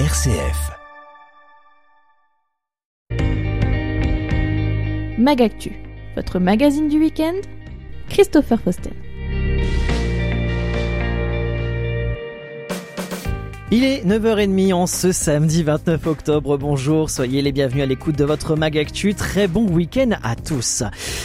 RCF. Magactu, votre magazine du week-end, Christopher Foster. Il est 9h30 en ce samedi 29 octobre. Bonjour, soyez les bienvenus à l'écoute de votre Magactu. Très bon week-end à tous.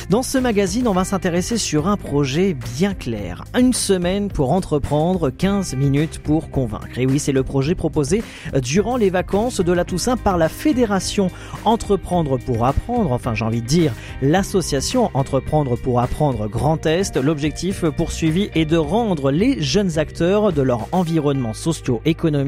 Dans ce magazine, on va s'intéresser sur un projet bien clair. Une semaine pour entreprendre, 15 minutes pour convaincre. Et oui, c'est le projet proposé durant les vacances de la Toussaint par la Fédération Entreprendre pour apprendre. Enfin, j'ai envie de dire l'association Entreprendre pour apprendre Grand Est. L'objectif poursuivi est de rendre les jeunes acteurs de leur environnement socio-économique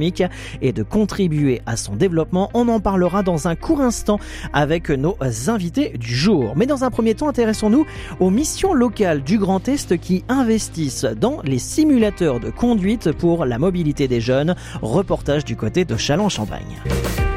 et de contribuer à son développement. On en parlera dans un court instant avec nos invités du jour. Mais dans un premier temps, intéressons-nous aux missions locales du Grand Est qui investissent dans les simulateurs de conduite pour la mobilité des jeunes. Reportage du côté de Châlons-Champagne.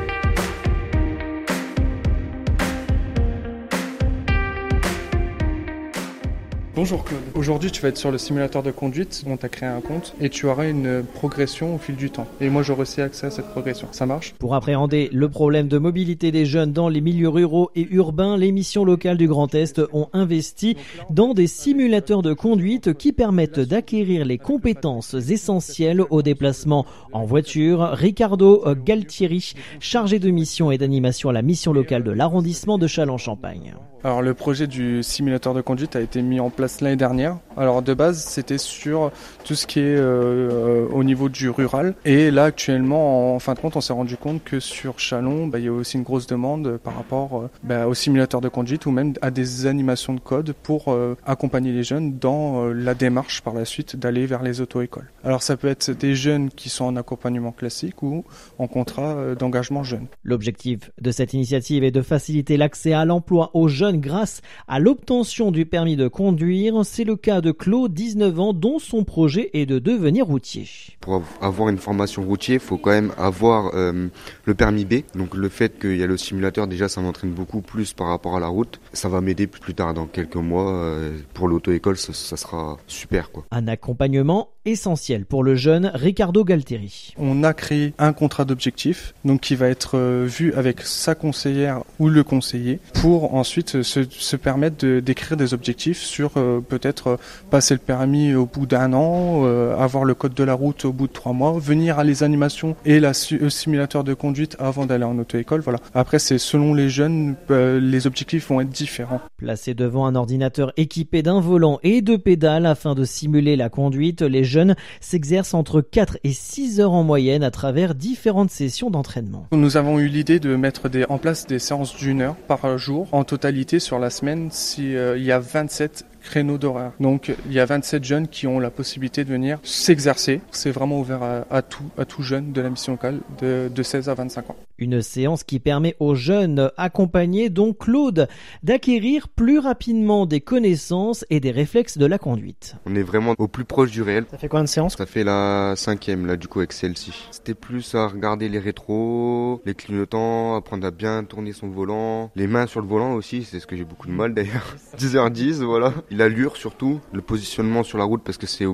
Bonjour Claude. Aujourd'hui, tu vas être sur le simulateur de conduite dont tu as créé un compte et tu auras une progression au fil du temps. Et moi, j'aurai aussi accès à cette progression. Ça marche? Pour appréhender le problème de mobilité des jeunes dans les milieux ruraux et urbains, les missions locales du Grand Est ont investi dans des simulateurs de conduite qui permettent d'acquérir les compétences essentielles au déplacement en voiture. Ricardo Galtieri, chargé de mission et d'animation à la mission locale de l'arrondissement de Châlons-Champagne. Alors le projet du simulateur de conduite a été mis en place l'année dernière. Alors de base c'était sur tout ce qui est euh, au niveau du rural. Et là actuellement en fin de compte on s'est rendu compte que sur Chalon bah, il y a aussi une grosse demande par rapport euh, bah, au simulateur de conduite ou même à des animations de code pour euh, accompagner les jeunes dans la démarche par la suite d'aller vers les auto-écoles. Alors ça peut être des jeunes qui sont en accompagnement classique ou en contrat d'engagement jeune. L'objectif de cette initiative est de faciliter l'accès à l'emploi aux jeunes grâce à l'obtention du permis de conduire. C'est le cas de Claude, 19 ans, dont son projet est de devenir routier. Pour avoir une formation routier, il faut quand même avoir euh, le permis B. Donc le fait qu'il y a le simulateur, déjà, ça m'entraîne beaucoup plus par rapport à la route. Ça va m'aider plus tard, dans quelques mois. Euh, pour l'auto-école, ça, ça, sera super. Quoi. Un accompagnement essentiel pour le jeune Ricardo Galtieri. On a créé un contrat d'objectif, donc qui va être euh, vu avec sa conseillère ou le conseiller, pour ensuite se, se permettre de d'écrire des objectifs sur peut-être euh, passer le permis au bout d'un an, euh, avoir le code de la route au bout de trois mois, venir à les animations et la le simulateur de conduite avant d'aller en auto-école. Voilà. Après, c'est selon les jeunes, les objectifs vont être différents. Placé devant un ordinateur équipé d'un volant et de pédales afin de simuler la conduite, les jeunes s'exercent entre 4 et 6 heures en moyenne à travers différentes sessions d'entraînement. Nous avons eu l'idée de mettre des, en place des séances d'une heure par jour en totalité sur la semaine si euh, il y a 27 créneaux d'horaire. Donc il y a 27 jeunes qui ont la possibilité de venir s'exercer. C'est vraiment ouvert à, à, tout, à tout jeune de la mission locale de, de 16 à 25 ans. Une séance qui permet aux jeunes accompagnés, dont Claude, d'acquérir plus rapidement des connaissances et des réflexes de la conduite. On est vraiment au plus proche du réel. Ça fait combien de séances? Ça fait la cinquième là du coup avec celle-ci. C'était plus à regarder les rétros, les clignotants, apprendre à bien tourner son volant, les mains sur le volant aussi, c'est ce que j'ai beaucoup de mal d'ailleurs. 10h10 voilà l'allure surtout, le positionnement sur la route parce que c'est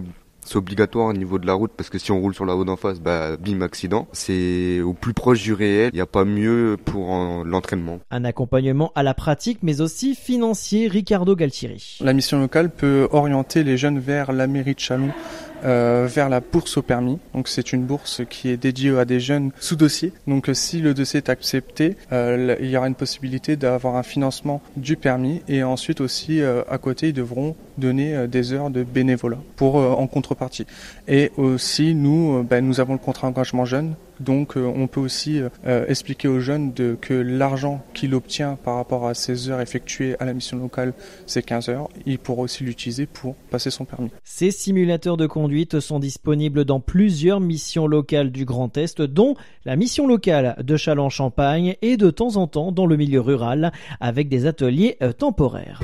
c'est obligatoire au niveau de la route parce que si on roule sur la route en face, bah bim accident. C'est au plus proche du réel. Il n'y a pas mieux pour l'entraînement. Un accompagnement à la pratique, mais aussi financier. Ricardo Galtieri. La mission locale peut orienter les jeunes vers la mairie de Chalon euh, vers la bourse au permis. Donc c'est une bourse qui est dédiée à des jeunes sous dossier. Donc euh, si le dossier est accepté, euh, il y aura une possibilité d'avoir un financement du permis et ensuite aussi à côté ils devront donner des heures de bénévolat pour en contrepartie. Et aussi nous, ben, nous avons le contrat engagement jeune donc euh, on peut aussi euh, expliquer aux jeunes que l'argent qu'il obtient par rapport à ces heures effectuées à la mission locale, c'est 15 heures, il pourra aussi l'utiliser pour passer son permis. Ces simulateurs de conduite sont disponibles dans plusieurs missions locales du Grand Est, dont la mission locale de Châlons-Champagne et de temps en temps dans le milieu rural avec des ateliers euh, temporaires.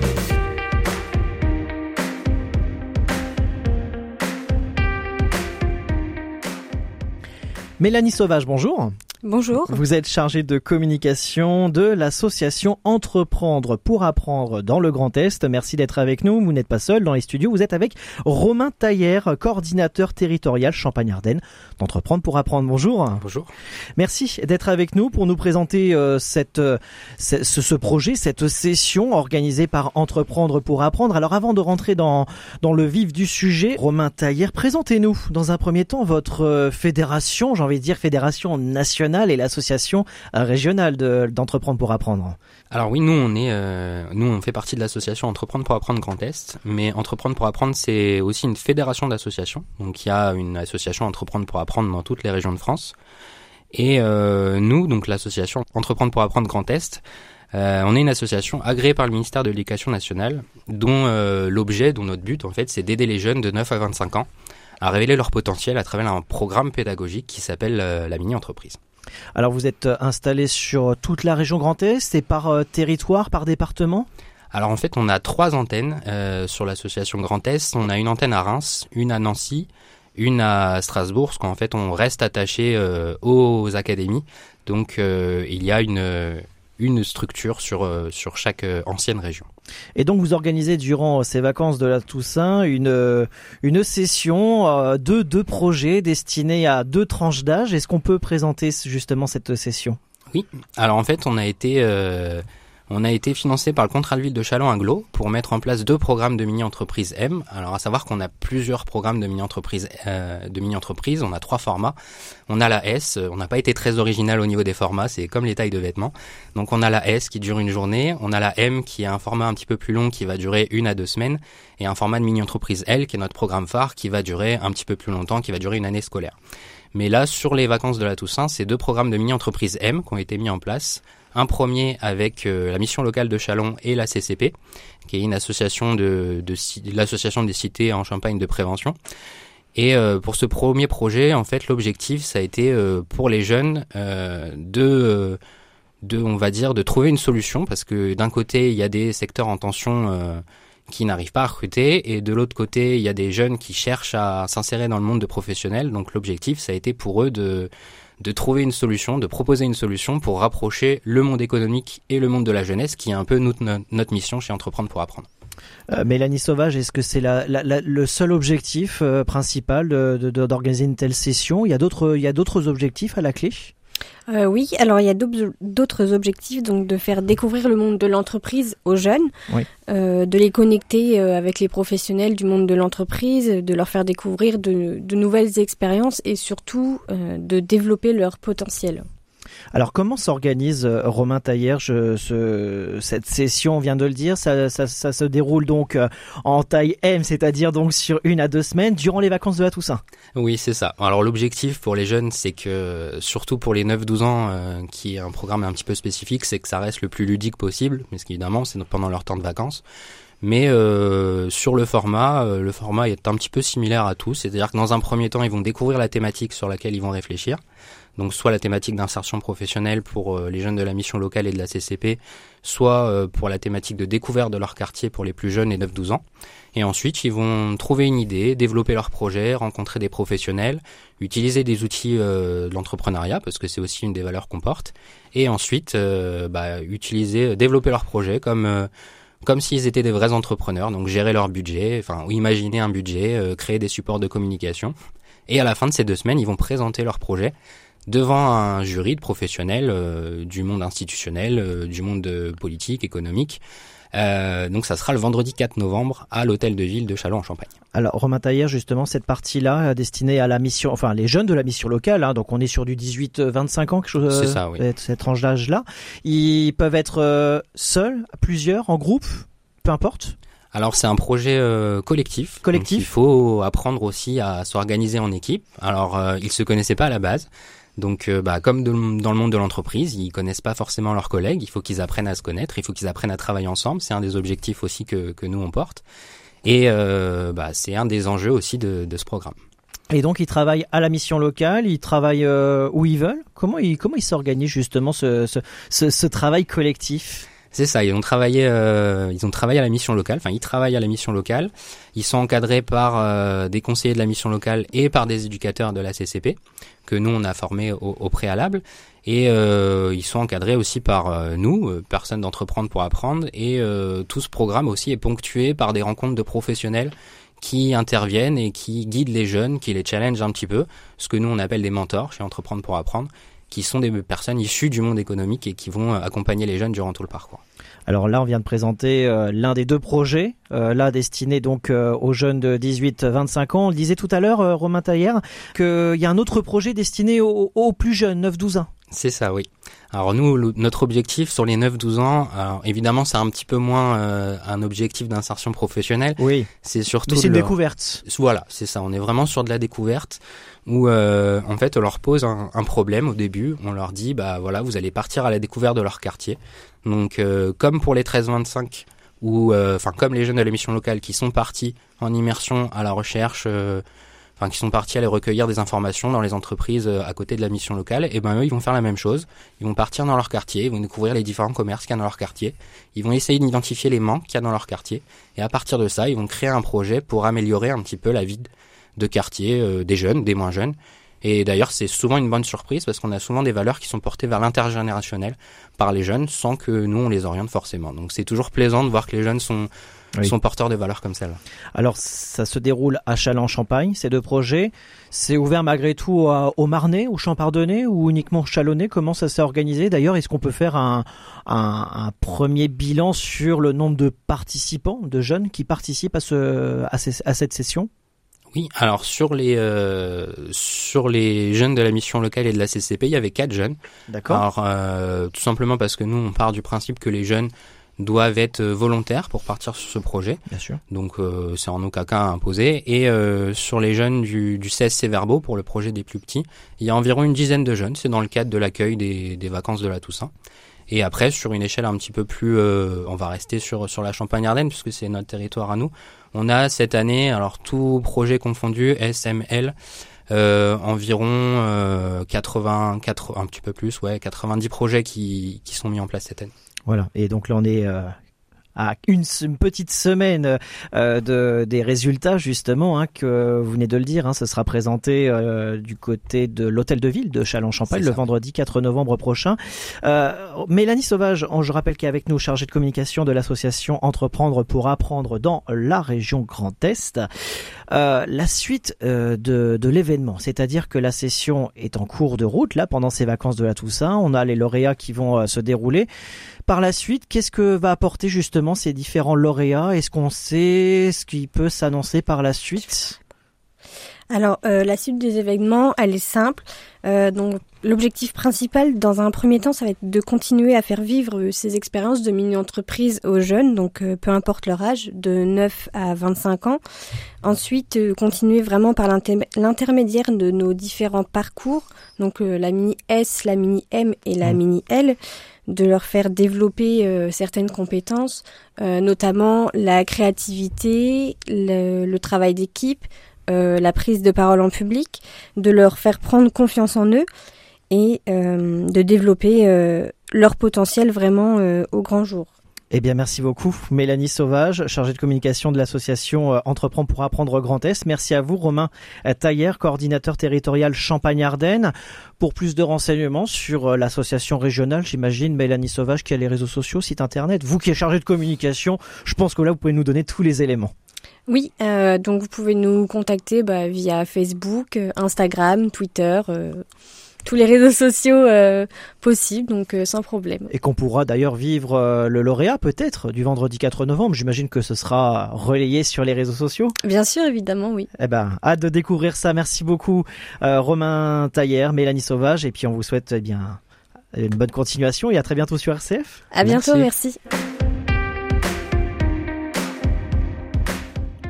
Mélanie Sauvage, bonjour. Bonjour. Vous êtes chargé de communication de l'association Entreprendre pour apprendre dans le Grand Est. Merci d'être avec nous. Vous n'êtes pas seul dans les studios. Vous êtes avec Romain Taillère, coordinateur territorial Champagne-Ardenne d'Entreprendre pour apprendre. Bonjour. Bonjour. Merci d'être avec nous pour nous présenter euh, cette, euh, ce, ce projet, cette session organisée par Entreprendre pour apprendre. Alors avant de rentrer dans, dans le vif du sujet, Romain Taillère, présentez-nous dans un premier temps votre euh, fédération, j'ai envie de dire fédération nationale et l'association régionale d'Entreprendre pour apprendre. Alors oui, nous on est, euh, nous fait partie de l'association Entreprendre pour apprendre Grand Est, mais Entreprendre pour apprendre c'est aussi une fédération d'associations. Donc il y a une association Entreprendre pour apprendre dans toutes les régions de France. Et euh, nous, donc l'association Entreprendre pour apprendre Grand Est, euh, on est une association agréée par le ministère de l'Éducation nationale, dont euh, l'objet, dont notre but en fait, c'est d'aider les jeunes de 9 à 25 ans à révéler leur potentiel à travers un programme pédagogique qui s'appelle euh, la mini-entreprise. Alors vous êtes euh, installé sur toute la région Grand Est et par euh, territoire, par département? Alors en fait, on a trois antennes euh, sur l'association Grand Est. On a une antenne à Reims, une à Nancy, une à Strasbourg, parce qu'en fait, on reste attaché euh, aux académies. Donc euh, il y a une, une structure sur, euh, sur chaque euh, ancienne région. Et donc vous organisez durant ces vacances de la Toussaint une, euh, une session de deux projets destinés à deux tranches d'âge. Est-ce qu'on peut présenter justement cette session? Alors en fait, on a été euh, on a été financé par le contrat de ville de Chalon Aglo pour mettre en place deux programmes de mini-entreprise M. Alors à savoir qu'on a plusieurs programmes de mini-entreprise euh, de mini-entreprise, on a trois formats. On a la S, euh, on n'a pas été très original au niveau des formats, c'est comme les tailles de vêtements. Donc on a la S qui dure une journée, on a la M qui a un format un petit peu plus long qui va durer une à deux semaines et un format de mini-entreprise L qui est notre programme phare qui va durer un petit peu plus longtemps, qui va durer une année scolaire. Mais là, sur les vacances de la Toussaint, c'est deux programmes de mini-entreprise M qui ont été mis en place. Un premier avec euh, la mission locale de Chalon et la CCP, qui est l'association des cités en Champagne de prévention. Et euh, pour ce premier projet, en fait, l'objectif, ça a été euh, pour les jeunes de, trouver une solution, parce que d'un côté, il y a des secteurs en tension qui n'arrivent pas à recruter, et de l'autre côté, il y a des jeunes qui cherchent à s'insérer dans le monde de professionnels. Donc l'objectif, ça a été pour eux de de trouver une solution, de proposer une solution pour rapprocher le monde économique et le monde de la jeunesse, qui est un peu notre, mission chez Entreprendre pour apprendre. Euh, Mélanie Sauvage, est-ce que c'est le seul objectif euh, principal d'organiser une telle session? Il y a d'autres objectifs à la clé? Euh, oui, alors il y a d'autres objectifs, donc de faire découvrir le monde de l'entreprise aux jeunes, Oui. euh, de les connecter euh, avec les professionnels du monde de l'entreprise, de leur faire découvrir de, de nouvelles expériences et surtout euh, de développer leur potentiel. Alors comment s'organise euh, Romain ce, cette session On vient de le dire, ça, se déroule donc euh, en taille M, c'est-à-dire donc sur une à deux semaines durant les vacances de la Toussaint. Oui, c'est ça. Alors l'objectif pour les jeunes, c'est que, surtout pour les 9-12 ans, euh, qui est un programme un petit peu spécifique, c'est que ça reste le plus ludique possible, mais évidemment, c'est pendant leur temps de vacances. Mais sur le format, le format est un petit peu similaire à tous, c'est-à-dire que dans un premier temps, ils vont découvrir la thématique sur laquelle ils vont réfléchir. Donc soit la thématique d'insertion professionnelle pour euh, les jeunes de la mission locale et de la CCP, soit euh, pour la thématique de découverte de leur quartier pour les plus jeunes et 9-12 ans. Et ensuite, ils vont trouver une idée, développer leur projet, rencontrer des professionnels, utiliser des outils euh, de l'entrepreneuriat, parce que c'est aussi une des valeurs qu'on porte, et ensuite bah, utiliser, développer leur projet comme comme s'ils étaient des vrais entrepreneurs, donc gérer leur budget, enfin ou imaginer un budget, créer des supports de communication. Et à la fin de ces deux semaines, ils vont présenter leur projet devant un jury de professionnels euh, du monde institutionnel, euh, du monde euh, politique, économique. Euh, donc ça sera le vendredi 4 novembre à l'hôtel de ville de Châlons en Champagne. Alors Romain Taillère, justement, cette partie-là euh, destinée à la mission, enfin les jeunes de la mission locale, hein, donc on est sur du 18-25 ans, quelque chose, C'est ça, oui. cette, tranche d'âge-là. Ils peuvent être euh, seuls, plusieurs, en groupe, peu importe? Alors c'est un projet euh, collectif. Collectif. Il faut apprendre aussi à s'organiser en équipe. Alors euh, ils se connaissaient pas à la base. Donc euh, bah, comme dans le monde de l'entreprise, ils connaissent pas forcément leurs collègues. Il faut qu'ils apprennent à se connaître. Il faut qu'ils apprennent à travailler ensemble. C'est un des objectifs aussi que, nous on porte. Et euh, bah, c'est un des enjeux aussi de, ce programme. Et donc ils travaillent à la mission locale, ils travaillent euh, où ils veulent. Comment ils comment s'organisent justement ce travail collectif? C'est ça, ils ont travaillé, euh, ils ont travaillé à la mission locale. Enfin, ils travaillent à la mission locale. Ils sont encadrés par euh, des conseillers de la mission locale et par des éducateurs de la CCP que nous on a formés au, au préalable. Et euh, ils sont encadrés aussi par euh, nous, euh, personnes d'entreprendre pour apprendre. Et tout ce programme aussi est ponctué par des rencontres de professionnels qui interviennent et qui guident les jeunes, qui les challengent un petit peu, ce que nous on appelle des mentors chez Entreprendre pour apprendre, qui sont des personnes issues du monde économique et qui vont accompagner les jeunes durant tout le parcours. Alors là, on vient de présenter euh, l'un des deux projets, euh, là destiné donc euh, aux jeunes de 18-25 ans. On le disait tout à l'heure, Romain Taillère, qu'il y a un autre projet destiné aux, aux plus jeunes, 9-12 ans. C'est ça, oui. Alors nous, notre objectif sur les 9-12 ans, évidemment, c'est un petit peu moins un objectif d'insertion professionnelle. Oui. C'est surtout. Mais c'est une découverte. Voilà, c'est ça. On est vraiment sur de la découverte où en fait on leur pose un, un, problème au début. On leur dit bah voilà, vous allez partir à la découverte de leur quartier. Donc, euh, comme pour les 13-25, ou euh, enfin comme les jeunes de la mission locale qui sont partis en immersion à la recherche, euh, enfin qui sont partis aller recueillir des informations dans les entreprises à côté de la mission locale, et ben eux ils vont faire la même chose. Ils vont partir dans leur quartier, ils vont découvrir les différents commerces qu'il y a dans leur quartier. Ils vont essayer d'identifier les manques qu'il y a dans leur quartier, et à partir de ça, ils vont créer un projet pour améliorer un petit peu la vie de quartier des jeunes, des moins jeunes, et d'ailleurs, c'est souvent une bonne surprise parce qu'on a souvent des valeurs qui sont portées vers l'intergénérationnel par les jeunes sans que nous, on les oriente forcément. Donc c'est toujours plaisant de voir que les jeunes sont, sont porteurs de valeurs comme celle-là. Alors ça se déroule à Châlons-Champagne, ces deux projets. C'est ouvert malgré tout au Marnais, au Champardonnais ou uniquement Chalonnais? Comment ça s'est organisé? D'ailleurs, est-ce qu'on peut faire un, un, un, premier bilan sur le nombre de participants, de jeunes qui participent à, ce, à, à cette session? Oui, alors sur les euh, sur les jeunes de la mission locale et de la CCP, il y avait quatre jeunes. D'accord. Alors euh, tout simplement parce que nous on part du principe que les jeunes doivent être volontaires pour partir sur ce projet. Bien sûr. Donc euh, c'est en aucun cas imposé. Et euh, sur les jeunes du, du CSC Verbo pour le projet des plus petits, il y a environ une dizaine de jeunes. C'est dans le cadre de l'accueil des, des vacances de la Toussaint. Et après, sur une échelle un petit peu plus, euh, on va rester sur sur la Champagne-Ardenne puisque c'est notre territoire à nous. On a cette année, alors tout projet confondu, SML, euh, environ euh, 80, 80, un petit peu plus, ouais, 90 projets qui, qui sont mis en place cette année. Voilà. Et donc là, on est euh, à une, petite semaine euh, de, des résultats justement hein, que vous venez de le dire. Hein, ce sera présenté euh, du côté de l'hôtel de ville de Châlons-Champagne le vendredi 4 novembre prochain. Euh, Mélanie Sauvage, je rappelle qu'avec avec nous chargée de communication de l'association Entreprendre pour apprendre dans la région Grand Est. la suite de, de l'événement, c'est-à-dire que la session est en cours de route là pendant ces vacances de la Toussaint. On a les lauréats qui vont se dérouler. Par la suite, qu'est-ce que va apporter justement ces différents lauréats? Est-ce qu'on sait ce qui peut s'annoncer par la suite? Alors, euh, la suite des événements, elle est simple. Euh, donc, l'objectif principal, dans un premier temps, ça va être de continuer à faire vivre ces expériences de mini-entreprise aux jeunes, donc euh, peu importe leur âge, de 9 à 25 ans. Ensuite, continuer vraiment par l'intermédiaire de nos différents parcours, donc la mini S, la mini M et la mmh. mini L de leur faire développer euh, certaines compétences, euh, notamment la créativité, le, travail d'équipe, euh, la prise de parole en public, de leur faire prendre confiance en eux et de développer leur potentiel vraiment au grand jour. Eh bien, merci beaucoup, Mélanie Sauvage, chargée de communication de l'association euh, Entreprendre pour apprendre Grand Est. Merci à vous, Romain Tailler, coordinateur territorial Champagne-Ardenne. Pour plus de renseignements sur euh, l'association régionale, j'imagine, Mélanie Sauvage qui a les réseaux sociaux, site internet. Vous qui êtes chargée de communication, je pense que là, vous pouvez nous donner tous les éléments. Oui, euh, donc vous pouvez nous contacter bah, via Facebook, Instagram, Twitter tous les réseaux sociaux euh, possibles, donc euh, sans problème. Et qu'on pourra d'ailleurs vivre euh, le lauréat peut-être du vendredi 4 novembre. J'imagine que ce sera relayé sur les réseaux sociaux. Bien sûr, évidemment, oui. Eh ben, hâte de découvrir ça. Merci beaucoup, Romain Taillère, Mélanie Sauvage, et puis on vous souhaite eh bien une bonne continuation et à très bientôt sur RCF. À bientôt, merci.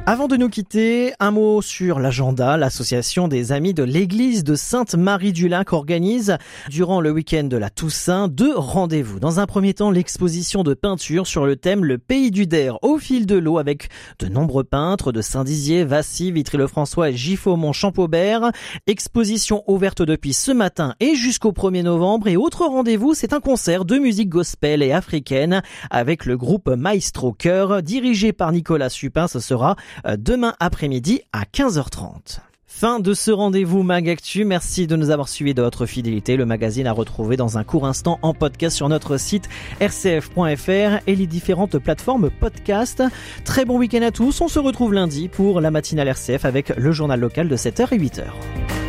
Avant de nous quitter, un mot sur l'agenda. L'association des amis de l'église de Sainte-Marie-du-Lac organise, durant le week-end de la Toussaint, deux rendez-vous. Dans un premier temps, l'exposition de peinture sur le thème Le pays du Der au fil de l'eau avec de nombreux peintres de Saint-Dizier, Vassy, Vitry-le-François et Giffaumont Champaubert. Exposition ouverte depuis ce matin et jusqu'au 1er novembre. Et autre rendez-vous, c'est un concert de musique gospel et africaine avec le groupe Maestro Chœur dirigé par Nicolas Supin. Ce sera demain après-midi à 15h30. Fin de ce rendez-vous Magactu. Merci de nous avoir suivis de votre fidélité. Le magazine a retrouvé dans un court instant en podcast sur notre site rcf.fr et les différentes plateformes podcast. Très bon week-end à tous. On se retrouve lundi pour la matinale RCF avec le journal local de 7h et 8h.